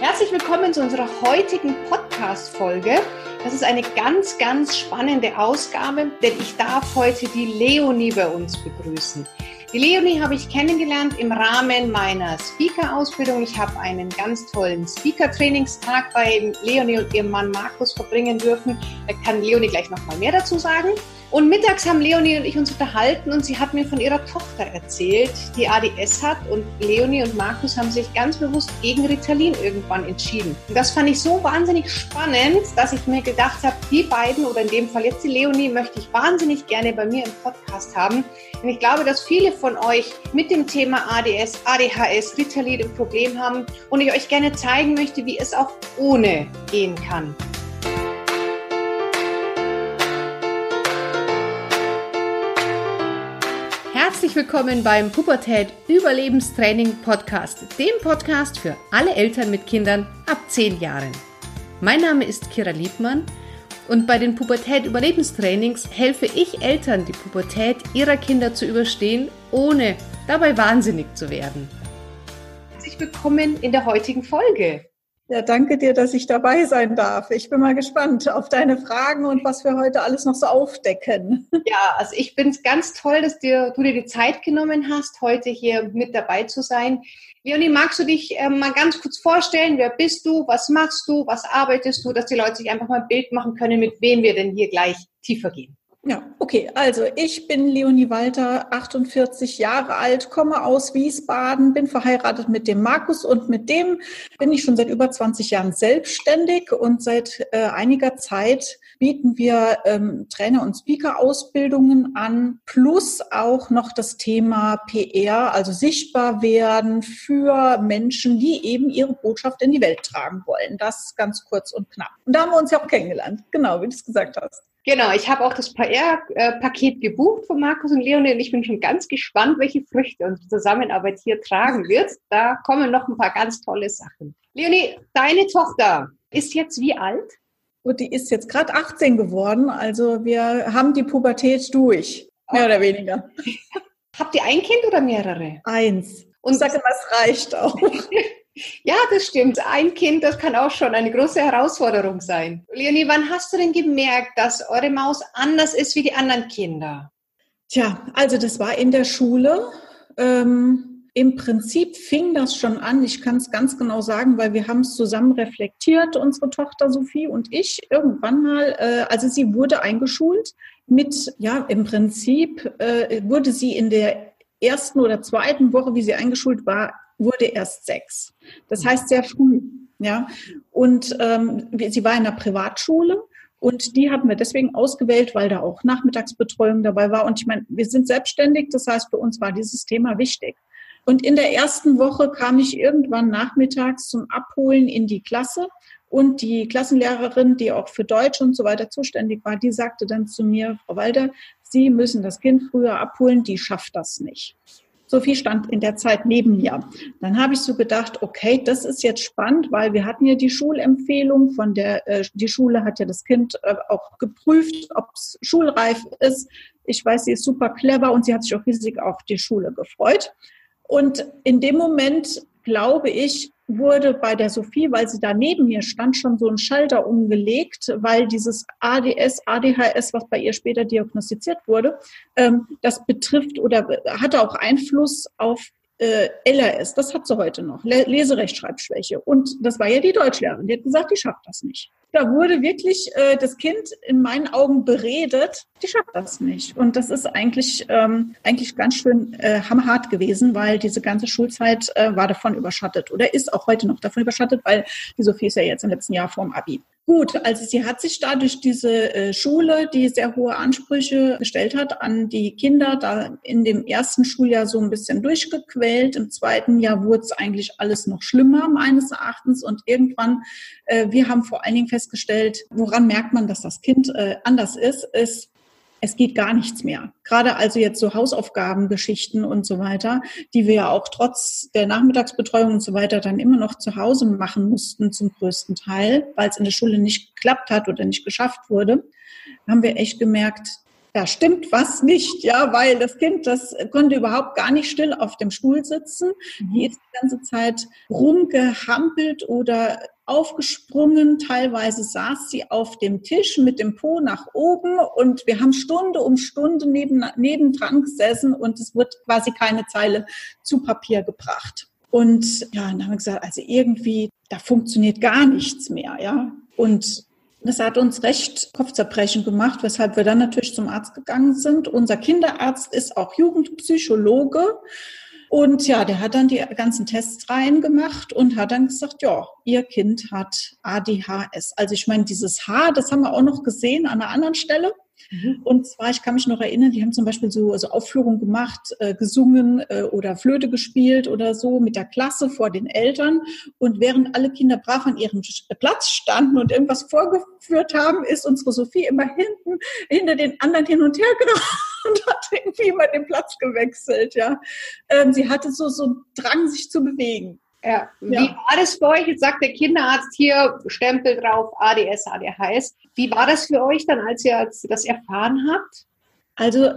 Herzlich willkommen zu unserer heutigen Podcast-Folge. Das ist eine ganz, ganz spannende Ausgabe, denn ich darf heute die Leonie bei uns begrüßen. Die Leonie habe ich kennengelernt im Rahmen meiner Speaker-Ausbildung. Ich habe einen ganz tollen Speaker-Trainingstag bei Leonie und ihrem Mann Markus verbringen dürfen. Da kann Leonie gleich noch mal mehr dazu sagen. Und mittags haben Leonie und ich uns unterhalten und sie hat mir von ihrer Tochter erzählt, die ADS hat. Und Leonie und Markus haben sich ganz bewusst gegen Ritalin irgendwann entschieden. Und das fand ich so wahnsinnig spannend, dass ich mir gedacht habe, die beiden oder in dem Fall jetzt die Leonie möchte ich wahnsinnig gerne bei mir im Podcast haben. Und ich glaube, dass viele von euch mit dem Thema ADS, ADHS, Ritalin ein Problem haben und ich euch gerne zeigen möchte, wie es auch ohne gehen kann. Herzlich willkommen beim Pubertät Überlebenstraining Podcast, dem Podcast für alle Eltern mit Kindern ab 10 Jahren. Mein Name ist Kira Liebmann und bei den Pubertät Überlebenstrainings helfe ich Eltern, die Pubertät ihrer Kinder zu überstehen, ohne dabei wahnsinnig zu werden. Herzlich willkommen in der heutigen Folge. Ja, danke dir, dass ich dabei sein darf. Ich bin mal gespannt auf deine Fragen und was wir heute alles noch so aufdecken. Ja, also ich finde es ganz toll, dass dir, du dir die Zeit genommen hast, heute hier mit dabei zu sein. Leonie, magst du dich äh, mal ganz kurz vorstellen? Wer bist du? Was machst du? Was arbeitest du? Dass die Leute sich einfach mal ein Bild machen können, mit wem wir denn hier gleich tiefer gehen. Ja, okay. Also ich bin Leonie Walter, 48 Jahre alt, komme aus Wiesbaden, bin verheiratet mit dem Markus und mit dem bin ich schon seit über 20 Jahren selbstständig und seit äh, einiger Zeit bieten wir ähm, Trainer- und Speaker-Ausbildungen an, plus auch noch das Thema PR, also sichtbar werden für Menschen, die eben ihre Botschaft in die Welt tragen wollen. Das ganz kurz und knapp. Und da haben wir uns ja auch kennengelernt, genau, wie du es gesagt hast. Genau, ich habe auch das PR-Paket gebucht von Markus und Leonie und ich bin schon ganz gespannt, welche Früchte unsere Zusammenarbeit hier tragen wird. Da kommen noch ein paar ganz tolle Sachen. Leonie, deine Tochter ist jetzt wie alt? Und die ist jetzt gerade 18 geworden, also wir haben die Pubertät durch, mehr oder weniger. Habt ihr ein Kind oder mehrere? Eins. Und ich sage es reicht auch. Ja, das stimmt. Ein Kind, das kann auch schon eine große Herausforderung sein. Leonie, wann hast du denn gemerkt, dass eure Maus anders ist wie die anderen Kinder? Tja, also das war in der Schule. Ähm, Im Prinzip fing das schon an. Ich kann es ganz genau sagen, weil wir haben es zusammen reflektiert, unsere Tochter Sophie und ich. Irgendwann mal, äh, also sie wurde eingeschult mit, ja, im Prinzip äh, wurde sie in der ersten oder zweiten Woche, wie sie eingeschult war, wurde erst sechs. Das heißt sehr früh. Ja, und ähm, sie war in einer Privatschule und die hatten wir deswegen ausgewählt, weil da auch Nachmittagsbetreuung dabei war. Und ich meine, wir sind selbstständig, das heißt, für uns war dieses Thema wichtig. Und in der ersten Woche kam ich irgendwann nachmittags zum Abholen in die Klasse. Und die Klassenlehrerin, die auch für Deutsch und so weiter zuständig war, die sagte dann zu mir, Frau Walder, Sie müssen das Kind früher abholen, die schafft das nicht. Sophie stand in der Zeit neben mir. Dann habe ich so gedacht, okay, das ist jetzt spannend, weil wir hatten ja die Schulempfehlung von der, äh, die Schule hat ja das Kind äh, auch geprüft, ob es schulreif ist. Ich weiß, sie ist super clever und sie hat sich auch riesig auf die Schule gefreut. Und in dem Moment, glaube ich, wurde bei der Sophie, weil sie da neben mir stand, schon so ein Schalter umgelegt, weil dieses ADS, ADHS, was bei ihr später diagnostiziert wurde, ähm, das betrifft oder hatte auch Einfluss auf äh, LRS. Das hat sie heute noch, Leserechtschreibschwäche. Und das war ja die Deutschlehrerin, die hat gesagt, die schafft das nicht. Da wurde wirklich äh, das Kind in meinen Augen beredet, die schafft das nicht. Und das ist eigentlich, ähm, eigentlich ganz schön äh, hammerhart gewesen, weil diese ganze Schulzeit äh, war davon überschattet oder ist auch heute noch davon überschattet, weil die Sophie ist ja jetzt im letzten Jahr vorm Abi. Gut, also sie hat sich dadurch diese äh, Schule, die sehr hohe Ansprüche gestellt hat an die Kinder, da in dem ersten Schuljahr so ein bisschen durchgequält. Im zweiten Jahr wurde es eigentlich alles noch schlimmer meines Erachtens und irgendwann, äh, wir haben vor allen Dingen festgestellt, woran merkt man, dass das Kind äh, anders ist, ist, es geht gar nichts mehr. Gerade also jetzt so Hausaufgabengeschichten und so weiter, die wir ja auch trotz der Nachmittagsbetreuung und so weiter dann immer noch zu Hause machen mussten zum größten Teil, weil es in der Schule nicht geklappt hat oder nicht geschafft wurde, haben wir echt gemerkt, da stimmt was nicht, ja, weil das Kind, das konnte überhaupt gar nicht still auf dem Stuhl sitzen. Mhm. Die ist die ganze Zeit rumgehampelt oder aufgesprungen. Teilweise saß sie auf dem Tisch mit dem Po nach oben und wir haben Stunde um Stunde neben, nebendran gesessen und es wird quasi keine Zeile zu Papier gebracht. Und ja, dann haben wir gesagt, also irgendwie, da funktioniert gar nichts mehr, ja. Und das hat uns recht Kopfzerbrechen gemacht, weshalb wir dann natürlich zum Arzt gegangen sind. Unser Kinderarzt ist auch Jugendpsychologe. Und ja, der hat dann die ganzen Tests reingemacht und hat dann gesagt, ja, ihr Kind hat ADHS. Also ich meine, dieses H, das haben wir auch noch gesehen an einer anderen Stelle. Mhm. Und zwar, ich kann mich noch erinnern, die haben zum Beispiel so also Aufführungen gemacht, äh, gesungen äh, oder Flöte gespielt oder so mit der Klasse vor den Eltern. Und während alle Kinder brav an ihrem Platz standen und irgendwas vorgeführt haben, ist unsere Sophie immer hinten hinter den anderen hin und her gerannt und hat irgendwie immer den Platz gewechselt. Ja, ähm, sie hatte so so Drang, sich zu bewegen. Ja. Wie ja. war das für euch? Jetzt sagt der Kinderarzt hier, Stempel drauf, ADS, ADHS. Wie war das für euch dann, als ihr das erfahren habt? Also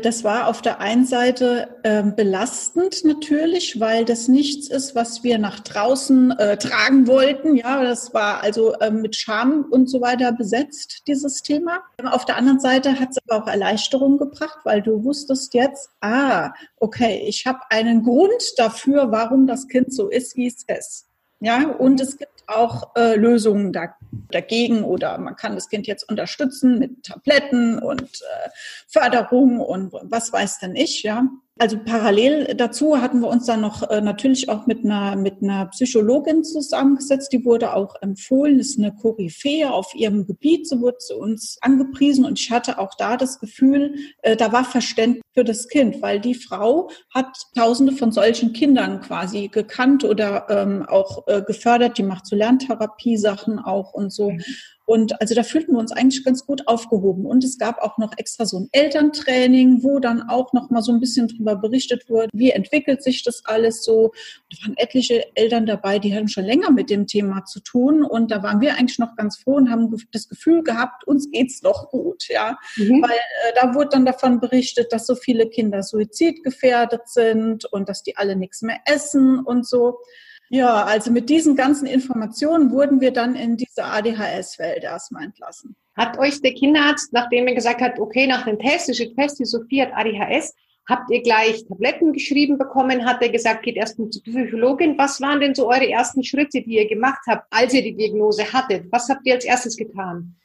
das war auf der einen Seite ähm, belastend natürlich, weil das nichts ist, was wir nach draußen äh, tragen wollten. Ja, das war also ähm, mit Scham und so weiter besetzt, dieses Thema. Auf der anderen Seite hat es aber auch Erleichterung gebracht, weil du wusstest jetzt, ah, okay, ich habe einen Grund dafür, warum das Kind so ist, wie es ist. Ja, und es gibt auch äh, Lösungen da, dagegen oder man kann das Kind jetzt unterstützen mit Tabletten und äh, Förderung und was weiß denn ich, ja. Also parallel dazu hatten wir uns dann noch äh, natürlich auch mit einer, mit einer Psychologin zusammengesetzt. Die wurde auch empfohlen, ist eine Koryphäe auf ihrem Gebiet, so wurde sie uns angepriesen. Und ich hatte auch da das Gefühl, äh, da war Verständnis für das Kind, weil die Frau hat tausende von solchen Kindern quasi gekannt oder ähm, auch äh, gefördert. Die macht so Lerntherapie-Sachen auch und so. Mhm. Und also da fühlten wir uns eigentlich ganz gut aufgehoben. Und es gab auch noch extra so ein Elterntraining, wo dann auch noch mal so ein bisschen drüber berichtet wurde, wie entwickelt sich das alles so. Da waren etliche Eltern dabei, die hatten schon länger mit dem Thema zu tun. Und da waren wir eigentlich noch ganz froh und haben das Gefühl gehabt, uns geht's doch gut, ja. Mhm. Weil äh, da wurde dann davon berichtet, dass so viele Kinder suizidgefährdet sind und dass die alle nichts mehr essen und so. Ja, also mit diesen ganzen Informationen wurden wir dann in diese ADHS-Welt erstmal entlassen. Hat euch der Kinderarzt, nachdem er gesagt hat, okay, nach dem Test, ist Test, die Sophie hat ADHS, habt ihr gleich Tabletten geschrieben bekommen? Hat er gesagt, geht erst zur Psychologin? Was waren denn so eure ersten Schritte, die ihr gemacht habt, als ihr die Diagnose hattet? Was habt ihr als erstes getan?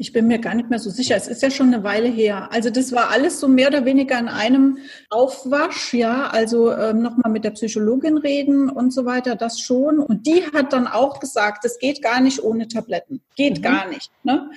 Ich bin mir gar nicht mehr so sicher. Es ist ja schon eine Weile her. Also das war alles so mehr oder weniger in einem Aufwasch, ja. Also ähm, nochmal mit der Psychologin reden und so weiter, das schon. Und die hat dann auch gesagt, es geht gar nicht ohne Tabletten. Geht mhm. gar nicht. Ne?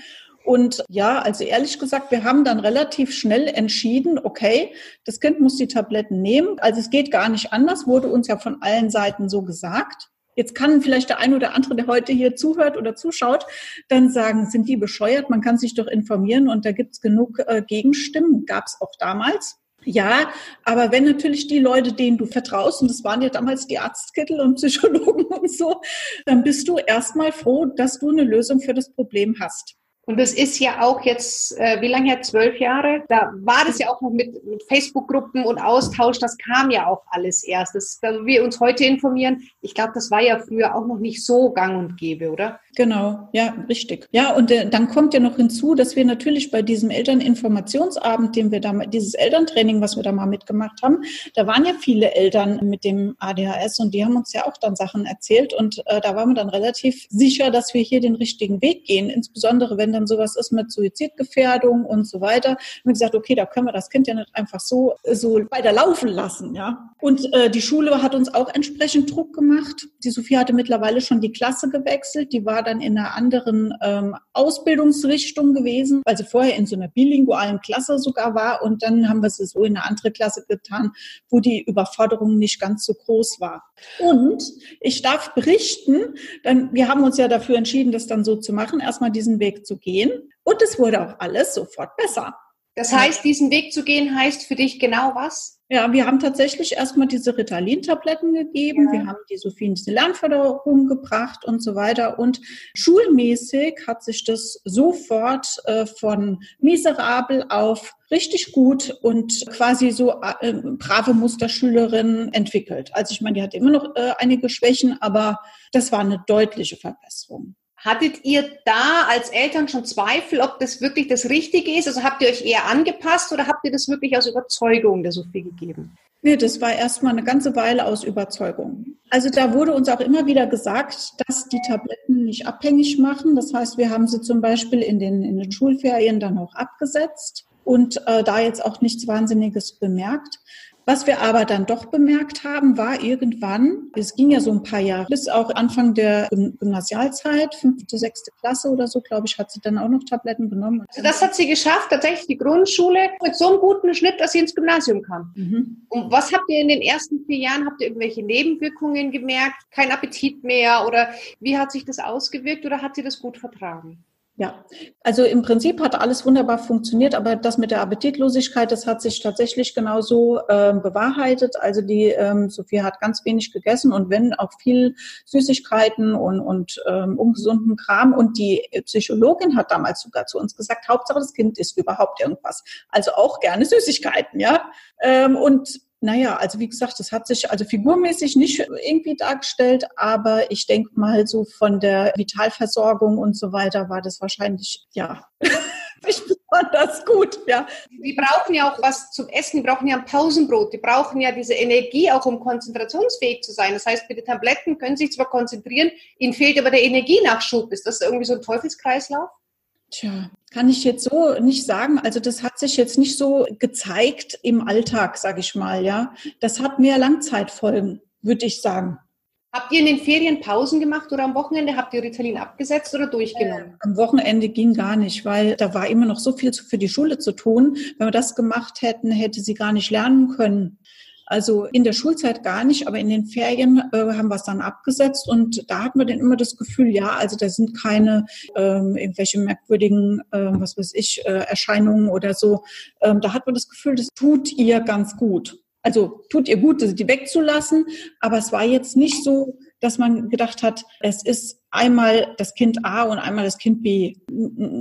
Und ja, also ehrlich gesagt, wir haben dann relativ schnell entschieden, okay, das Kind muss die Tabletten nehmen. Also es geht gar nicht anders, wurde uns ja von allen Seiten so gesagt. Jetzt kann vielleicht der ein oder andere, der heute hier zuhört oder zuschaut, dann sagen, sind die bescheuert? Man kann sich doch informieren und da gibt's genug äh, Gegenstimmen. Gab's auch damals. Ja, aber wenn natürlich die Leute, denen du vertraust, und das waren ja damals die Arztkittel und Psychologen und so, dann bist du erstmal froh, dass du eine Lösung für das Problem hast. Und das ist ja auch jetzt, äh, wie lange her? Zwölf Jahre? Da war das ja auch noch mit, mit Facebook-Gruppen und Austausch. Das kam ja auch alles erst. Das, da wir uns heute informieren, ich glaube, das war ja früher auch noch nicht so gang und gäbe, oder? Genau, ja, richtig. Ja, und äh, dann kommt ja noch hinzu, dass wir natürlich bei diesem Elterninformationsabend, den wir da, dieses Elterntraining, was wir da mal mitgemacht haben, da waren ja viele Eltern mit dem ADHS und die haben uns ja auch dann Sachen erzählt und äh, da waren wir dann relativ sicher, dass wir hier den richtigen Weg gehen, insbesondere wenn dann sowas ist mit Suizidgefährdung und so weiter. Und wir gesagt, okay, da können wir das Kind ja nicht einfach so, so weiter laufen lassen, ja. Und äh, die Schule hat uns auch entsprechend Druck gemacht. Die Sophie hatte mittlerweile schon die Klasse gewechselt, die war dann in einer anderen ähm, Ausbildungsrichtung gewesen, weil sie vorher in so einer bilingualen Klasse sogar war. Und dann haben wir sie so in eine andere Klasse getan, wo die Überforderung nicht ganz so groß war. Und ich darf berichten, dann, wir haben uns ja dafür entschieden, das dann so zu machen, erstmal diesen Weg zu gehen. Und es wurde auch alles sofort besser. Das heißt, diesen Weg zu gehen, heißt für dich genau was? Ja, wir haben tatsächlich erstmal diese Ritalin-Tabletten gegeben. Ja. Wir haben die Sophie in diese Lernförderung gebracht und so weiter. Und schulmäßig hat sich das sofort äh, von miserabel auf richtig gut und quasi so äh, brave Musterschülerin entwickelt. Also ich meine, die hat immer noch äh, einige Schwächen, aber das war eine deutliche Verbesserung. Hattet ihr da als Eltern schon Zweifel, ob das wirklich das Richtige ist? Also habt ihr euch eher angepasst oder habt ihr das wirklich aus Überzeugung der Sophie gegeben? Nee, das war erstmal eine ganze Weile aus Überzeugung. Also da wurde uns auch immer wieder gesagt, dass die Tabletten nicht abhängig machen. Das heißt, wir haben sie zum Beispiel in den, in den Schulferien dann auch abgesetzt und äh, da jetzt auch nichts Wahnsinniges bemerkt. Was wir aber dann doch bemerkt haben, war irgendwann, es ging ja so ein paar Jahre, bis auch Anfang der Gymnasialzeit, fünfte, sechste Klasse oder so, glaube ich, hat sie dann auch noch Tabletten genommen. Also das hat sie geschafft, tatsächlich die Grundschule mit so einem guten Schnitt, dass sie ins Gymnasium kam. Mhm. Und was habt ihr in den ersten vier Jahren? Habt ihr irgendwelche Nebenwirkungen gemerkt? Kein Appetit mehr? Oder wie hat sich das ausgewirkt oder hat sie das gut vertragen? Ja, also im Prinzip hat alles wunderbar funktioniert, aber das mit der Appetitlosigkeit, das hat sich tatsächlich genauso äh, bewahrheitet. Also die ähm, Sophie hat ganz wenig gegessen und wenn auch viel Süßigkeiten und, und ähm, ungesunden Kram. Und die Psychologin hat damals sogar zu uns gesagt, Hauptsache das Kind isst überhaupt irgendwas. Also auch gerne Süßigkeiten, ja. Ähm, und naja, also wie gesagt, das hat sich also figurmäßig nicht irgendwie dargestellt, aber ich denke mal so von der Vitalversorgung und so weiter war das wahrscheinlich, ja, nicht besonders gut, ja. Die brauchen ja auch was zum Essen, die brauchen ja ein Pausenbrot, die brauchen ja diese Energie auch, um konzentrationsfähig zu sein. Das heißt, mit den Tabletten können sie sich zwar konzentrieren, ihnen fehlt aber der Energienachschub. Ist das irgendwie so ein Teufelskreislauf? Tja, kann ich jetzt so nicht sagen. Also das hat sich jetzt nicht so gezeigt im Alltag, sage ich mal, ja. Das hat mehr Langzeitfolgen, würde ich sagen. Habt ihr in den Ferien Pausen gemacht oder am Wochenende habt ihr Ritalin abgesetzt oder durchgenommen? Äh, am Wochenende ging gar nicht, weil da war immer noch so viel für die Schule zu tun. Wenn wir das gemacht hätten, hätte sie gar nicht lernen können. Also in der Schulzeit gar nicht, aber in den Ferien äh, haben wir es dann abgesetzt und da hat man dann immer das Gefühl, ja, also da sind keine ähm, irgendwelche merkwürdigen, äh, was weiß ich, äh, Erscheinungen oder so. Ähm, da hat man das Gefühl, das tut ihr ganz gut. Also tut ihr gut, die wegzulassen, aber es war jetzt nicht so, dass man gedacht hat, es ist einmal das Kind A und einmal das Kind B.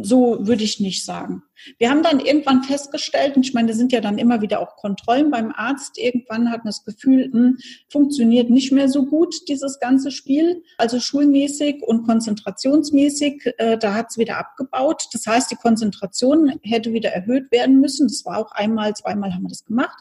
So würde ich nicht sagen. Wir haben dann irgendwann festgestellt, und ich meine, da sind ja dann immer wieder auch Kontrollen beim Arzt. Irgendwann hat man das Gefühl, hm, funktioniert nicht mehr so gut, dieses ganze Spiel. Also schulmäßig und konzentrationsmäßig, äh, da hat es wieder abgebaut. Das heißt, die Konzentration hätte wieder erhöht werden müssen. Das war auch einmal, zweimal haben wir das gemacht.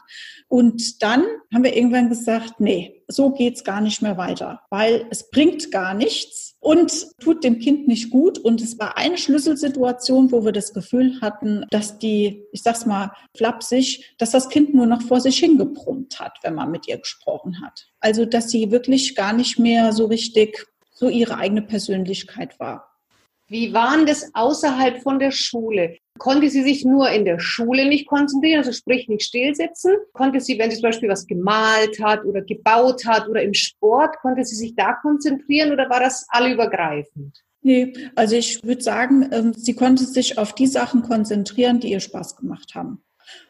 Und dann haben wir irgendwann gesagt, nee, so geht's gar nicht mehr weiter, weil es bringt gar nichts und tut dem Kind nicht gut. Und es war eine Schlüsselsituation, wo wir das Gefühl hatten, dass die, ich sag's mal flapsig, dass das Kind nur noch vor sich hingebrummt hat, wenn man mit ihr gesprochen hat. Also, dass sie wirklich gar nicht mehr so richtig so ihre eigene Persönlichkeit war. Wie waren das außerhalb von der Schule? Konnte sie sich nur in der Schule nicht konzentrieren, also sprich nicht stillsitzen? Konnte sie, wenn sie zum Beispiel was gemalt hat oder gebaut hat oder im Sport, konnte sie sich da konzentrieren oder war das allübergreifend? Nee, also ich würde sagen, ähm, sie konnte sich auf die Sachen konzentrieren, die ihr Spaß gemacht haben.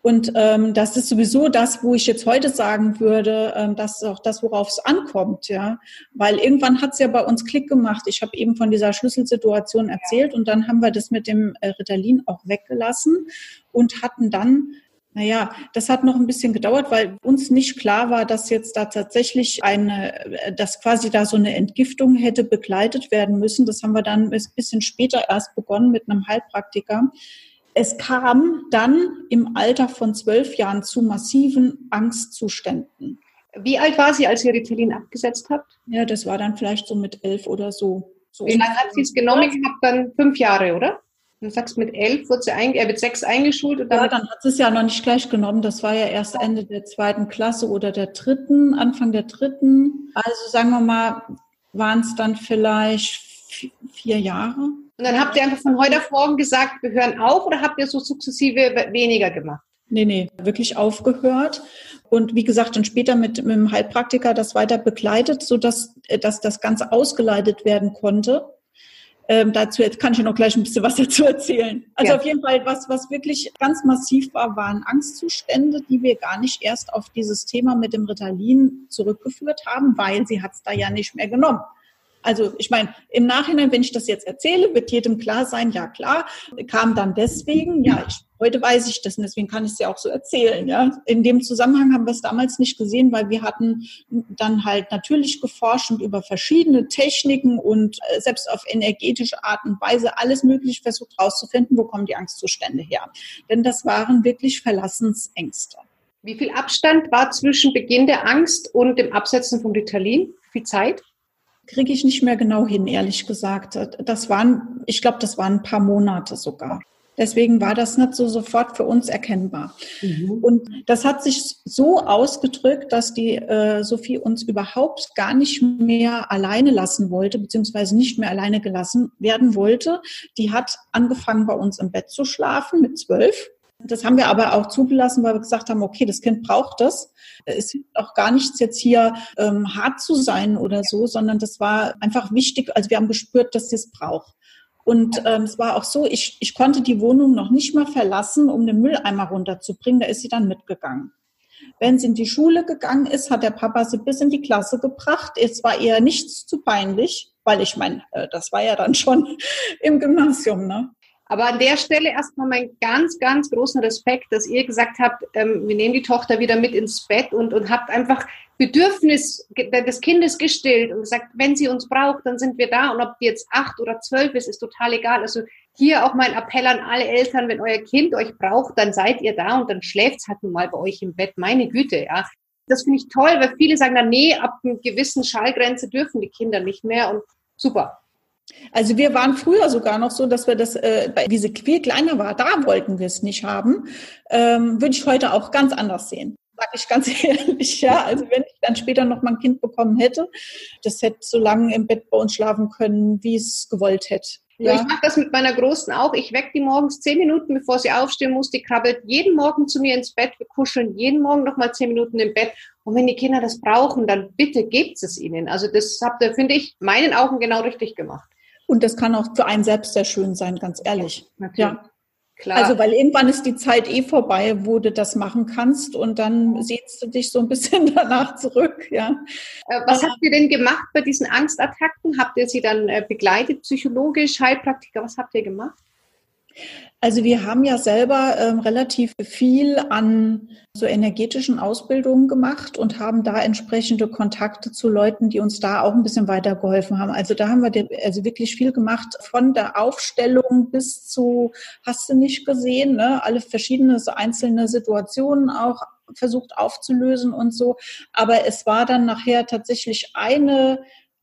Und ähm, das ist sowieso das, wo ich jetzt heute sagen würde, ähm, das ist auch das, worauf es ankommt, ja. Weil irgendwann hat es ja bei uns Klick gemacht. Ich habe eben von dieser Schlüsselsituation erzählt und dann haben wir das mit dem äh, Ritalin auch weggelassen und hatten dann naja, das hat noch ein bisschen gedauert, weil uns nicht klar war, dass jetzt da tatsächlich eine, äh, dass quasi da so eine Entgiftung hätte begleitet werden müssen. Das haben wir dann ein bisschen später erst begonnen mit einem Heilpraktiker es kam dann im Alter von zwölf Jahren zu massiven Angstzuständen. Wie alt war sie, als ihr Ritalin abgesetzt habt? Ja, das war dann vielleicht so mit elf oder so. so Wie lange hat sie es genommen gehabt? Dann fünf Jahre, oder? Du sagst, mit elf wird sie ein, äh, mit sechs eingeschult. Und dann ja, dann hat sie es ja noch nicht gleich genommen. Das war ja erst Ende der zweiten Klasse oder der dritten, Anfang der dritten. Also sagen wir mal, waren es dann vielleicht vier Jahre. Und dann habt ihr einfach von heute auf morgen gesagt, wir hören auf oder habt ihr so sukzessive weniger gemacht? Nee, nee, wirklich aufgehört. Und wie gesagt, dann später mit, mit dem Heilpraktiker das weiter begleitet, sodass dass das Ganze ausgeleitet werden konnte. Ähm, dazu jetzt kann ich noch gleich ein bisschen was dazu erzählen. Also ja. auf jeden Fall, was, was wirklich ganz massiv war, waren Angstzustände, die wir gar nicht erst auf dieses Thema mit dem Ritalin zurückgeführt haben, weil sie hat es da ja nicht mehr genommen. Also ich meine, im Nachhinein, wenn ich das jetzt erzähle, wird jedem klar sein, ja klar, kam dann deswegen, ja, ich, heute weiß ich das und deswegen kann ich es ja auch so erzählen. Ja. In dem Zusammenhang haben wir es damals nicht gesehen, weil wir hatten dann halt natürlich geforscht und über verschiedene Techniken und äh, selbst auf energetische Art und Weise alles möglich versucht herauszufinden, wo kommen die Angstzustände her. Denn das waren wirklich Verlassensängste. Wie viel Abstand war zwischen Beginn der Angst und dem Absetzen von Ritalin? Wie viel Zeit? Kriege ich nicht mehr genau hin, ehrlich gesagt. Das waren, ich glaube, das waren ein paar Monate sogar. Deswegen war das nicht so sofort für uns erkennbar. Mhm. Und das hat sich so ausgedrückt, dass die äh, Sophie uns überhaupt gar nicht mehr alleine lassen wollte, beziehungsweise nicht mehr alleine gelassen werden wollte. Die hat angefangen, bei uns im Bett zu schlafen mit zwölf. Das haben wir aber auch zugelassen, weil wir gesagt haben, okay, das Kind braucht das. Es ist auch gar nichts jetzt hier ähm, hart zu sein oder so, sondern das war einfach wichtig. Also wir haben gespürt, dass sie es braucht. Und ähm, es war auch so, ich, ich konnte die Wohnung noch nicht mal verlassen, um den Mülleimer runterzubringen. Da ist sie dann mitgegangen. Wenn sie in die Schule gegangen ist, hat der Papa sie bis in die Klasse gebracht. Es war ihr nichts zu peinlich, weil ich meine, äh, das war ja dann schon im Gymnasium, ne? Aber an der Stelle erstmal mein ganz, ganz großen Respekt, dass ihr gesagt habt, ähm, wir nehmen die Tochter wieder mit ins Bett und, und habt einfach Bedürfnis des Kindes gestillt und gesagt, wenn sie uns braucht, dann sind wir da. Und ob die jetzt acht oder zwölf ist, ist total egal. Also hier auch mein Appell an alle Eltern, wenn euer Kind euch braucht, dann seid ihr da und dann schläft's halt nun mal bei euch im Bett. Meine Güte, ja. Das finde ich toll, weil viele sagen dann, nee, ab einer gewissen Schallgrenze dürfen die Kinder nicht mehr und super. Also wir waren früher sogar noch so, dass wir das, äh, wie sie viel kleiner war, da wollten wir es nicht haben. Ähm, würde ich heute auch ganz anders sehen. Sag ich ganz ehrlich, ja. Also wenn ich dann später noch mal ein Kind bekommen hätte, das hätte so lange im Bett bei uns schlafen können, wie es gewollt hätte. Ja. Ich mache das mit meiner Großen auch. Ich wecke die morgens zehn Minuten, bevor sie aufstehen muss. Die krabbelt jeden Morgen zu mir ins Bett. Wir kuscheln jeden Morgen noch mal zehn Minuten im Bett. Und wenn die Kinder das brauchen, dann bitte gebt es ihnen. Also das habt ihr, finde ich, meinen Augen genau richtig gemacht. Und das kann auch für einen selbst sehr schön sein, ganz ehrlich. Natürlich. Ja. Klar. Also, weil irgendwann ist die Zeit eh vorbei, wo du das machen kannst und dann siehst du dich so ein bisschen danach zurück, ja. Äh, was habt ihr denn gemacht bei diesen Angstattacken? Habt ihr sie dann äh, begleitet, psychologisch, Heilpraktiker? Was habt ihr gemacht? Also wir haben ja selber ähm, relativ viel an so energetischen Ausbildungen gemacht und haben da entsprechende Kontakte zu Leuten, die uns da auch ein bisschen weitergeholfen haben. Also da haben wir also wirklich viel gemacht, von der Aufstellung bis zu, hast du nicht gesehen, ne? alle verschiedene so einzelne Situationen auch versucht aufzulösen und so. Aber es war dann nachher tatsächlich eine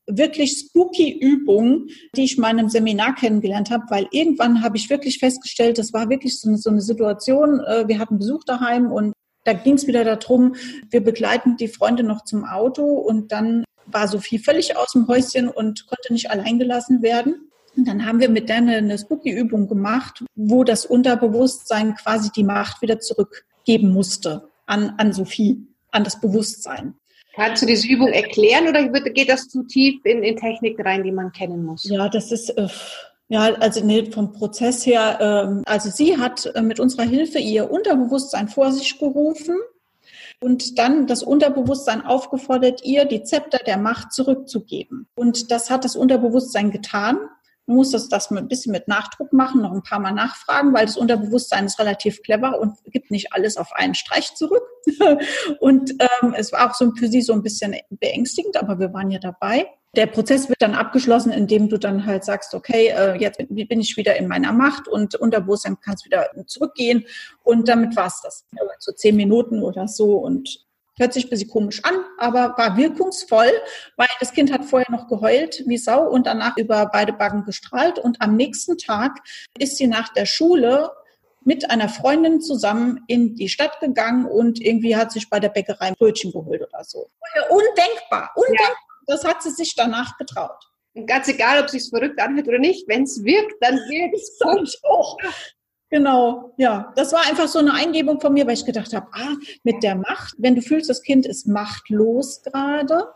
wirklich spooky Übung, die ich in einem Seminar kennengelernt habe, weil irgendwann habe ich wirklich festgestellt, das war wirklich so eine, so eine Situation, äh, wir hatten Besuch daheim und da ging es wieder darum, wir begleiten die Freunde noch zum Auto und dann war Sophie völlig aus dem Häuschen und konnte nicht allein gelassen werden. Und dann haben wir mit der eine, eine Spooky-Übung gemacht, wo das Unterbewusstsein quasi die Macht wieder zurückgeben musste an, an Sophie, an das Bewusstsein. Kannst du diese Übung erklären oder geht das zu tief in, in Technik rein, die man kennen muss? Ja, das ist, äh, ja, also nee, vom Prozess her, ähm, also sie hat äh, mit unserer Hilfe ihr Unterbewusstsein vor sich gerufen und dann das Unterbewusstsein aufgefordert, ihr die Zepter der Macht zurückzugeben. Und das hat das Unterbewusstsein getan. Muss das, das ein bisschen mit Nachdruck machen, noch ein paar Mal nachfragen, weil das Unterbewusstsein ist relativ clever und gibt nicht alles auf einen Streich zurück. und ähm, es war auch so für sie so ein bisschen beängstigend, aber wir waren ja dabei. Der Prozess wird dann abgeschlossen, indem du dann halt sagst, okay, äh, jetzt bin ich wieder in meiner Macht und Unterbewusstsein kannst wieder zurückgehen und damit war's das. So zehn Minuten oder so und Hört sich ein bisschen komisch an, aber war wirkungsvoll, weil das Kind hat vorher noch geheult wie Sau und danach über beide Backen gestrahlt. Und am nächsten Tag ist sie nach der Schule mit einer Freundin zusammen in die Stadt gegangen und irgendwie hat sich bei der Bäckerei ein Brötchen geholt oder so. Undenkbar, undenkbar. Ja. Das hat sie sich danach getraut. Und ganz egal, ob es sich verrückt anhört oder nicht, wenn es wirkt, dann wirkt es. Auch. Genau, ja. Das war einfach so eine Eingebung von mir, weil ich gedacht habe, ah, mit der Macht, wenn du fühlst, das Kind ist machtlos gerade,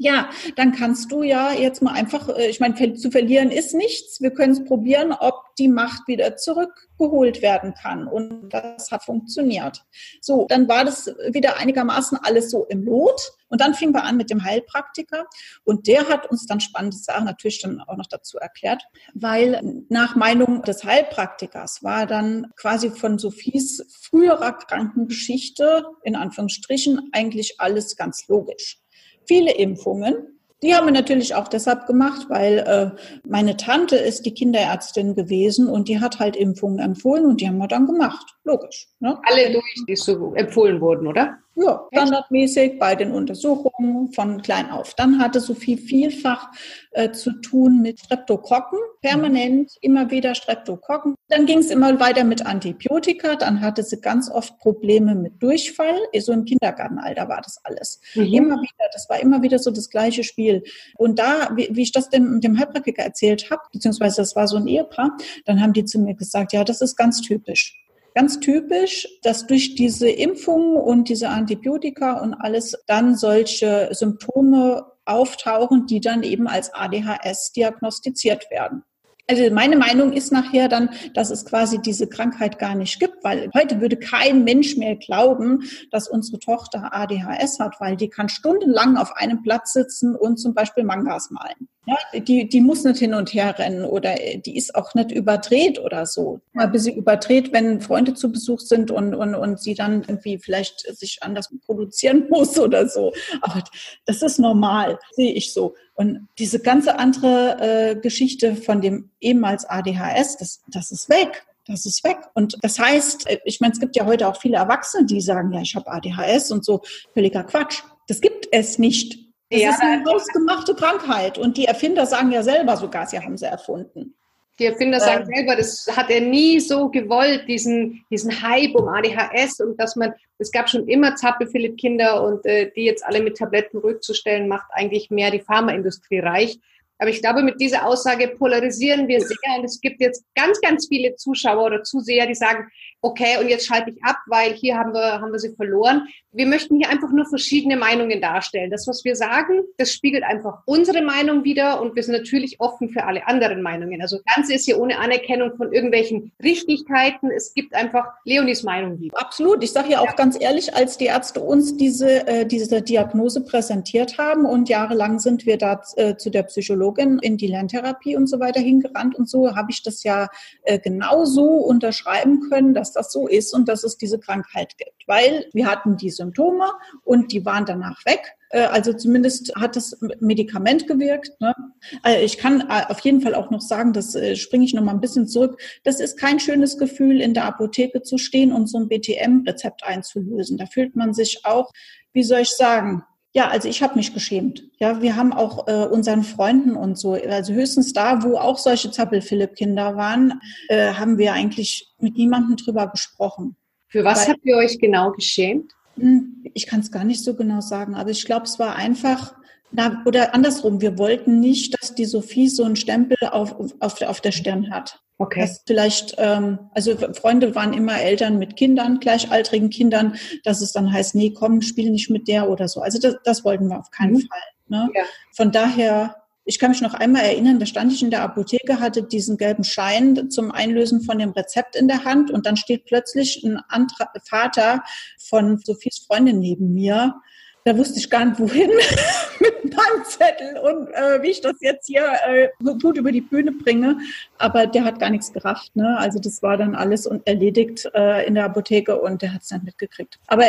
Ja, dann kannst du ja jetzt mal einfach, äh, ich meine, zu verlieren ist nichts. Wir können es probieren, ob die Macht wieder zurückgeholt werden kann. Und das hat funktioniert. So, dann war das wieder einigermaßen alles so im Lot. Und dann fingen wir an mit dem Heilpraktiker. Und der hat uns dann spannende Sachen natürlich dann auch noch dazu erklärt, weil nach Meinung des Heilpraktikers war dann quasi von Sophies früherer Krankengeschichte, in Anführungsstrichen, eigentlich alles ganz logisch viele Impfungen. Die haben wir natürlich auch deshalb gemacht, weil äh, meine Tante ist die Kinderärztin gewesen und die hat halt Impfungen empfohlen und die haben wir dann gemacht. Logisch. Ne? Alle durch, die so empfohlen wurden, oder? Ja, standardmäßig bei den Untersuchungen von klein auf. Dann hatte Sophie vielfach äh, zu tun mit Streptokokken, permanent immer wieder Streptokokken. Dann ging es immer weiter mit Antibiotika. Dann hatte sie ganz oft Probleme mit Durchfall. So im Kindergartenalter war das alles. Mhm. Immer wieder, das war immer wieder so das gleiche Spiel. Und da, wie, wie ich das dem, dem Heilpraktiker erzählt habe, beziehungsweise das war so ein Ehepaar, dann haben die zu mir gesagt, ja, das ist ganz typisch ganz typisch, dass durch diese Impfungen und diese Antibiotika und alles dann solche Symptome auftauchen, die dann eben als ADHS diagnostiziert werden. Also meine Meinung ist nachher dann, dass es quasi diese Krankheit gar nicht gibt, weil heute würde kein Mensch mehr glauben, dass unsere Tochter ADHS hat, weil die kann stundenlang auf einem Platz sitzen und zum Beispiel Mangas malen. Ja, die, die muss nicht hin und her rennen oder die ist auch nicht überdreht oder so. Mal ein bisschen überdreht, wenn Freunde zu Besuch sind und, und, und sie dann irgendwie vielleicht sich anders produzieren muss oder so. Aber das ist normal, sehe ich so. Und diese ganze andere äh, Geschichte von dem ehemals ADHS, das, das ist weg. Das ist weg. Und das heißt, äh, ich meine, es gibt ja heute auch viele Erwachsene, die sagen, ja, ich habe ADHS und so. Völliger Quatsch. Das gibt es nicht. Das ja, ist eine hausgemachte Krankheit. Und die Erfinder sagen ja selber sogar, sie haben sie erfunden. Die Erfinder sagen ähm, selber, das hat er nie so gewollt, diesen, diesen Hype um ADHS und dass man, es gab schon immer Zappel-Philipp-Kinder und äh, die jetzt alle mit Tabletten rückzustellen, macht eigentlich mehr die Pharmaindustrie reich. Aber ich glaube, mit dieser Aussage polarisieren wir sehr und es gibt jetzt ganz, ganz viele Zuschauer oder Zuseher, die sagen, okay, und jetzt schalte ich ab, weil hier haben wir, haben wir sie verloren. Wir möchten hier einfach nur verschiedene Meinungen darstellen. Das, was wir sagen, das spiegelt einfach unsere Meinung wieder und wir sind natürlich offen für alle anderen Meinungen. Also das Ganze ist hier ohne Anerkennung von irgendwelchen Richtigkeiten. Es gibt einfach Leonis Meinung wieder. Absolut. Ich sage ja auch ganz ehrlich, als die Ärzte uns diese, äh, diese Diagnose präsentiert haben und jahrelang sind wir da äh, zu der Psychologin in die Lerntherapie und so weiter hingerannt und so, habe ich das ja äh, genauso unterschreiben können, dass dass das so ist und dass es diese Krankheit gibt. Weil wir hatten die Symptome und die waren danach weg. Äh, also zumindest hat das Medikament gewirkt. Ne? Also ich kann äh, auf jeden Fall auch noch sagen, das äh, springe ich noch mal ein bisschen zurück. Das ist kein schönes Gefühl, in der Apotheke zu stehen und so ein BTM-Rezept einzulösen. Da fühlt man sich auch, wie soll ich sagen, ja, also ich habe mich geschämt. Ja, wir haben auch äh, unseren Freunden und so, also höchstens da, wo auch solche Zappel-Philipp-Kinder waren, äh, haben wir eigentlich mit niemandem drüber gesprochen. Für was Weil, habt ihr euch genau geschämt? Hm, ich kann es gar nicht so genau sagen, aber ich glaube, es war einfach, na, oder andersrum, wir wollten nicht, dass die Sophie so einen Stempel auf, auf, auf der Stirn hat. Okay. Dass vielleicht, ähm, also Freunde waren immer Eltern mit Kindern, gleichaltrigen Kindern, dass es dann heißt, nee, komm, spiel nicht mit der oder so. Also das, das wollten wir auf keinen mhm. Fall. Ne? Ja. Von daher, ich kann mich noch einmal erinnern, da stand ich in der Apotheke, hatte diesen gelben Schein zum Einlösen von dem Rezept in der Hand und dann steht plötzlich ein anderer Vater von Sophies Freundin neben mir da wusste ich gar nicht, wohin mit meinem Zettel und äh, wie ich das jetzt hier äh, gut über die Bühne bringe. Aber der hat gar nichts gerafft. Ne? Also das war dann alles erledigt äh, in der Apotheke und der hat es dann mitgekriegt. Aber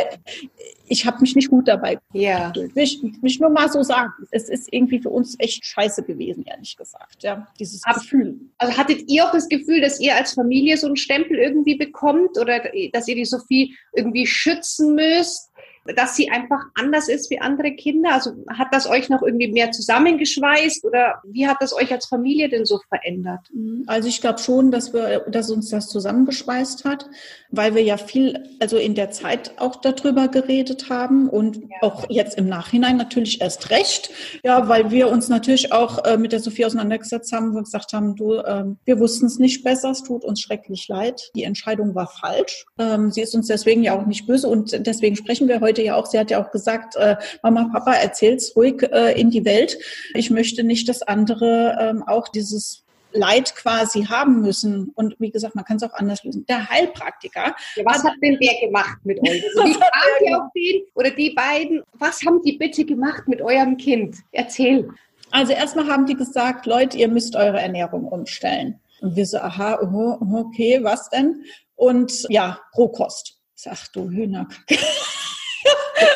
ich habe mich nicht gut dabei ja. Will ich, will ich nur mal so sagen. Es ist irgendwie für uns echt scheiße gewesen, ehrlich gesagt. Ja, dieses Aber, Gefühl. Also hattet ihr auch das Gefühl, dass ihr als Familie so einen Stempel irgendwie bekommt oder dass ihr die Sophie irgendwie schützen müsst? Dass sie einfach anders ist wie andere Kinder? Also hat das euch noch irgendwie mehr zusammengeschweißt oder wie hat das euch als Familie denn so verändert? Mhm. Also ich glaube schon, dass wir, dass uns das zusammengeschweißt hat, weil wir ja viel, also in der Zeit auch darüber geredet haben und ja. auch jetzt im Nachhinein natürlich erst recht, ja, weil wir uns natürlich auch äh, mit der Sophie auseinandergesetzt haben und gesagt haben, du, äh, wir wussten es nicht besser, es tut uns schrecklich leid, die Entscheidung war falsch. Ähm, sie ist uns deswegen ja auch nicht böse und deswegen sprechen wir heute heute ja auch, sie hat ja auch gesagt, äh, Mama, Papa, erzähl's ruhig äh, in die Welt. Ich möchte nicht, dass andere ähm, auch dieses Leid quasi haben müssen. Und wie gesagt, man kann es auch anders lösen. Der Heilpraktiker. Ja, was hat denn der gemacht mit euch? Also wie kam ihr auf den oder die beiden? Was haben die bitte gemacht mit eurem Kind? Erzähl. Also erstmal haben die gesagt, Leute, ihr müsst eure Ernährung umstellen. Und wir so, aha, okay, was denn? Und ja, Rohkost. Sag du Hühnerkacke.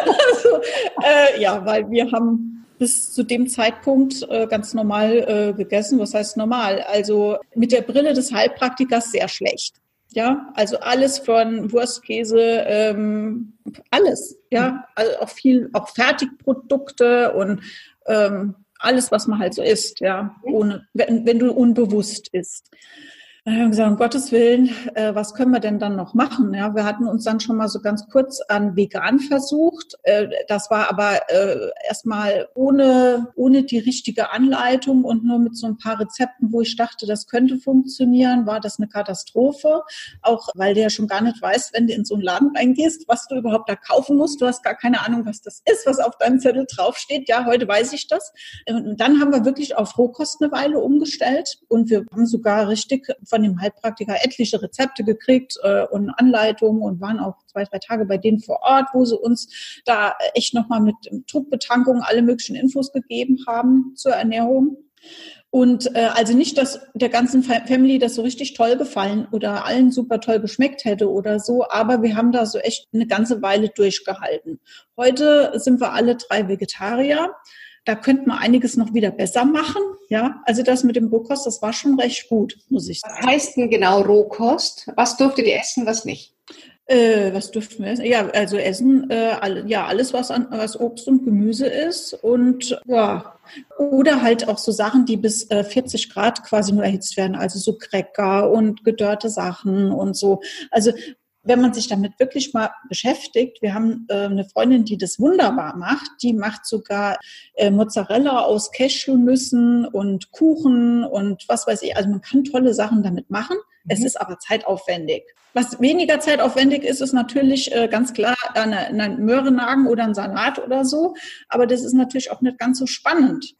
also, äh, ja, weil wir haben bis zu dem Zeitpunkt äh, ganz normal äh, gegessen. Was heißt normal? Also mit der Brille des Heilpraktikers sehr schlecht. Ja, also alles von Wurstkäse, ähm, alles. Ja, also auch viel, auch Fertigprodukte und ähm, alles, was man halt so isst, ja, ohne, wenn, wenn du unbewusst isst. Dann haben wir gesagt, um Gottes Willen, äh, was können wir denn dann noch machen? Ja, wir hatten uns dann schon mal so ganz kurz an vegan versucht. Äh, das war aber äh, erstmal ohne, ohne die richtige Anleitung und nur mit so ein paar Rezepten, wo ich dachte, das könnte funktionieren, war das eine Katastrophe. Auch weil du ja schon gar nicht weißt, wenn du in so einen Laden reingehst, was du überhaupt da kaufen musst. Du hast gar keine Ahnung, was das ist, was auf deinem Zettel draufsteht. Ja, heute weiß ich das. Und dann haben wir wirklich auf Rohkost eine Weile umgestellt und wir haben sogar richtig von dem Heilpraktiker etliche Rezepte gekriegt äh, und Anleitungen und waren auch zwei, drei Tage bei denen vor Ort, wo sie uns da echt nochmal mit Druckbetankung alle möglichen Infos gegeben haben zur Ernährung. Und äh, also nicht, dass der ganzen Family das so richtig toll gefallen oder allen super toll geschmeckt hätte oder so, aber wir haben da so echt eine ganze Weile durchgehalten. Heute sind wir alle drei Vegetarier. Da könnte man einiges noch wieder besser machen. Ja, also das mit dem Rohkost, das war schon recht gut, muss ich sagen. Was heißt denn genau Rohkost? Was durftet ihr essen, was nicht? Äh, was dürften wir essen? Ja, also essen, äh, all, ja, alles, was, an, was Obst und Gemüse ist und ja, oder halt auch so Sachen, die bis äh, 40 Grad quasi nur erhitzt werden, also so Cracker und gedörrte Sachen und so. Also wenn man sich damit wirklich mal beschäftigt, wir haben äh, eine Freundin, die das wunderbar macht, die macht sogar äh, Mozzarella aus Cashewnüssen und Kuchen und was weiß ich. Also man kann tolle Sachen damit machen. Mhm. Es ist aber zeitaufwendig. Was weniger zeitaufwendig ist, ist natürlich äh, ganz klar eine, eine Möhrenagen oder ein Salat oder so. Aber das ist natürlich auch nicht ganz so spannend.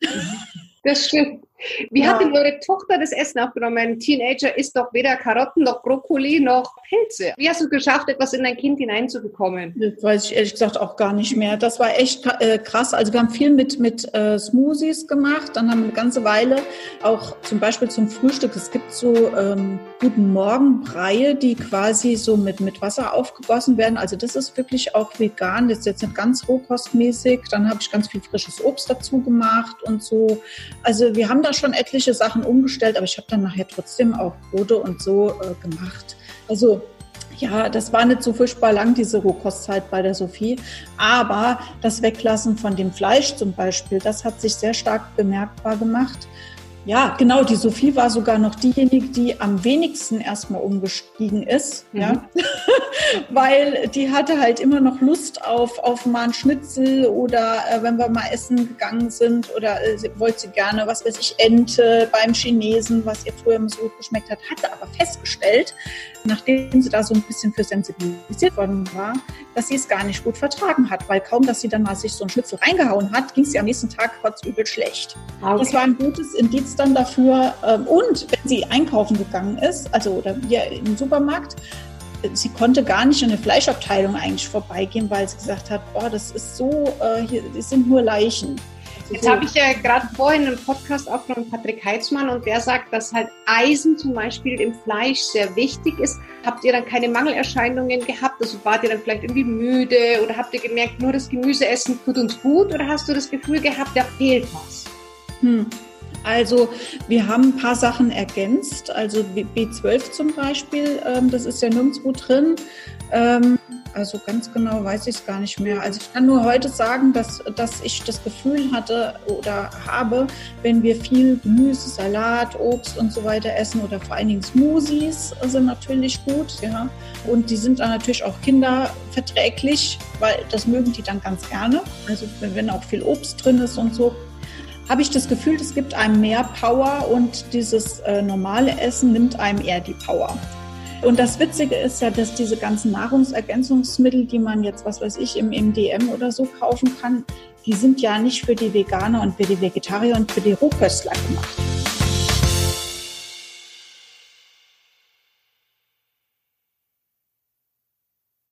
Das stimmt. Wie ja. hat denn eure Tochter das Essen aufgenommen? Ein Teenager isst doch weder Karotten noch Brokkoli noch Pilze. Wie hast du es geschafft, etwas in dein Kind hineinzubekommen? Das weiß ich ehrlich gesagt auch gar nicht mehr. Das war echt äh, krass. Also wir haben viel mit, mit äh, Smoothies gemacht. Dann haben wir eine ganze Weile auch zum Beispiel zum Frühstück. Es gibt so ähm, Guten Morgen Breie, die quasi so mit, mit Wasser aufgegossen werden. Also das ist wirklich auch vegan. Das ist jetzt nicht ganz rohkostmäßig. Dann habe ich ganz viel frisches Obst dazu gemacht und so. Also wir haben da schon etliche Sachen umgestellt, aber ich habe dann nachher trotzdem auch Brote und so äh, gemacht. Also ja, das war nicht so furchtbar lang, diese Rohkostzeit bei der Sophie. Aber das Weglassen von dem Fleisch zum Beispiel, das hat sich sehr stark bemerkbar gemacht. Ja, genau. Die Sophie war sogar noch diejenige, die am wenigsten erstmal umgestiegen ist, mhm. ja, weil die hatte halt immer noch Lust auf auf mal ein Schnitzel oder äh, wenn wir mal essen gegangen sind oder äh, wollte sie gerne, was weiß ich, Ente beim Chinesen, was ihr früher immer so gut geschmeckt hat, hatte aber festgestellt, nachdem sie da so ein bisschen für sensibilisiert worden war, dass sie es gar nicht gut vertragen hat, weil kaum, dass sie dann mal sich so ein Schnitzel reingehauen hat, ging sie am nächsten Tag übel schlecht. Okay. Das war ein gutes Indiz dann dafür. Ähm, und wenn sie einkaufen gegangen ist, also oder wir im Supermarkt, sie konnte gar nicht in der Fleischabteilung eigentlich vorbeigehen, weil sie gesagt hat, boah, das ist so, äh, hier sind nur Leichen. Jetzt habe ich ja gerade vorhin einen Podcast auch von Patrick Heitzmann und der sagt, dass halt Eisen zum Beispiel im Fleisch sehr wichtig ist. Habt ihr dann keine Mangelerscheinungen gehabt? Also wart ihr dann vielleicht irgendwie müde oder habt ihr gemerkt, nur das Gemüseessen tut uns gut oder hast du das Gefühl gehabt, da fehlt was? Hm. Also wir haben ein paar Sachen ergänzt, also B12 zum Beispiel, ähm, das ist ja nirgendwo drin. Also ganz genau weiß ich es gar nicht mehr. Also ich kann nur heute sagen, dass, dass ich das Gefühl hatte oder habe, wenn wir viel Gemüse, Salat, Obst und so weiter essen oder vor allen Dingen Smoothies sind natürlich gut, ja. Und die sind dann natürlich auch kinderverträglich, weil das mögen die dann ganz gerne. Also wenn auch viel Obst drin ist und so, habe ich das Gefühl, es gibt einem mehr Power und dieses äh, normale Essen nimmt einem eher die Power. Und das Witzige ist ja, dass diese ganzen Nahrungsergänzungsmittel, die man jetzt, was weiß ich, im, im DM oder so kaufen kann, die sind ja nicht für die Veganer und für die Vegetarier und für die Rohköstler gemacht.